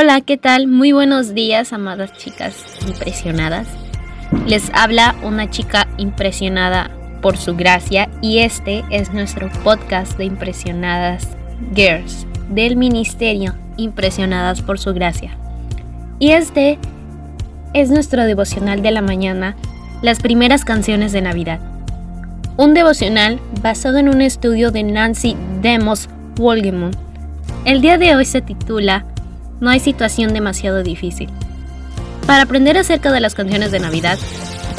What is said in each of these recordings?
Hola, ¿qué tal? Muy buenos días, amadas chicas impresionadas. Les habla una chica impresionada por su gracia y este es nuestro podcast de Impresionadas Girls del Ministerio Impresionadas por su gracia. Y este es nuestro devocional de la mañana, las primeras canciones de Navidad. Un devocional basado en un estudio de Nancy Demos Wolgemund. El día de hoy se titula no hay situación demasiado difícil. Para aprender acerca de las canciones de Navidad,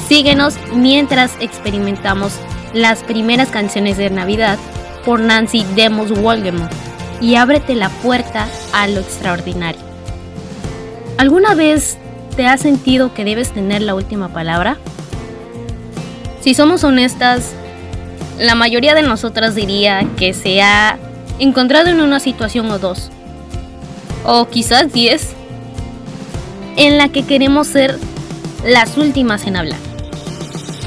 síguenos mientras experimentamos las primeras canciones de Navidad por Nancy Demos Wolgemont y ábrete la puerta a lo extraordinario. ¿Alguna vez te has sentido que debes tener la última palabra? Si somos honestas, la mayoría de nosotras diría que se ha encontrado en una situación o dos o quizás 10, en la que queremos ser las últimas en hablar.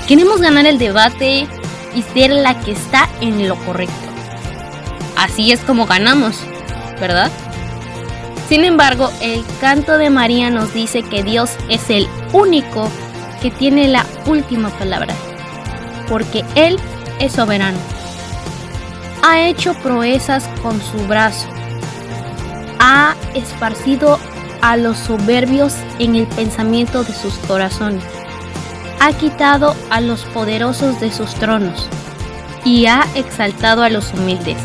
Queremos ganar el debate y ser la que está en lo correcto. Así es como ganamos, ¿verdad? Sin embargo, el canto de María nos dice que Dios es el único que tiene la última palabra, porque Él es soberano. Ha hecho proezas con su brazo ha esparcido a los soberbios en el pensamiento de sus corazones. Ha quitado a los poderosos de sus tronos y ha exaltado a los humildes.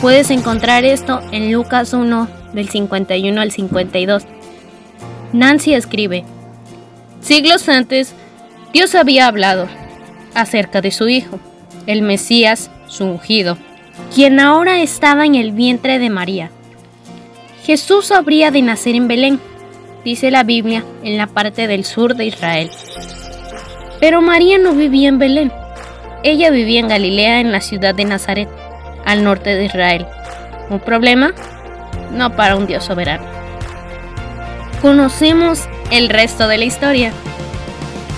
Puedes encontrar esto en Lucas 1 del 51 al 52. Nancy escribe, Siglos antes, Dios había hablado acerca de su Hijo, el Mesías, su ungido, quien ahora estaba en el vientre de María Jesús habría de nacer en Belén, dice la Biblia, en la parte del sur de Israel. Pero María no vivía en Belén. Ella vivía en Galilea, en la ciudad de Nazaret, al norte de Israel. ¿Un problema? No para un Dios soberano. Conocemos el resto de la historia.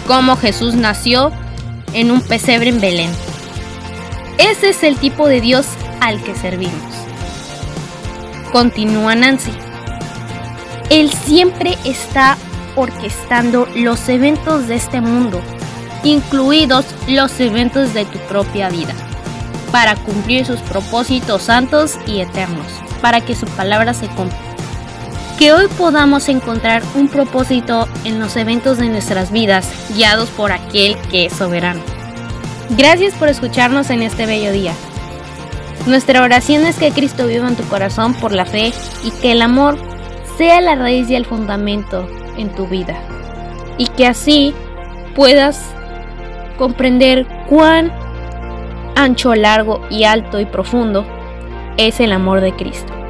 Cómo Jesús nació en un pesebre en Belén. Ese es el tipo de Dios al que servimos. Continúa Nancy. Él siempre está orquestando los eventos de este mundo, incluidos los eventos de tu propia vida, para cumplir sus propósitos santos y eternos, para que su palabra se cumpla. Que hoy podamos encontrar un propósito en los eventos de nuestras vidas, guiados por aquel que es soberano. Gracias por escucharnos en este bello día. Nuestra oración es que Cristo viva en tu corazón por la fe y que el amor sea la raíz y el fundamento en tu vida. Y que así puedas comprender cuán ancho, largo y alto y profundo es el amor de Cristo.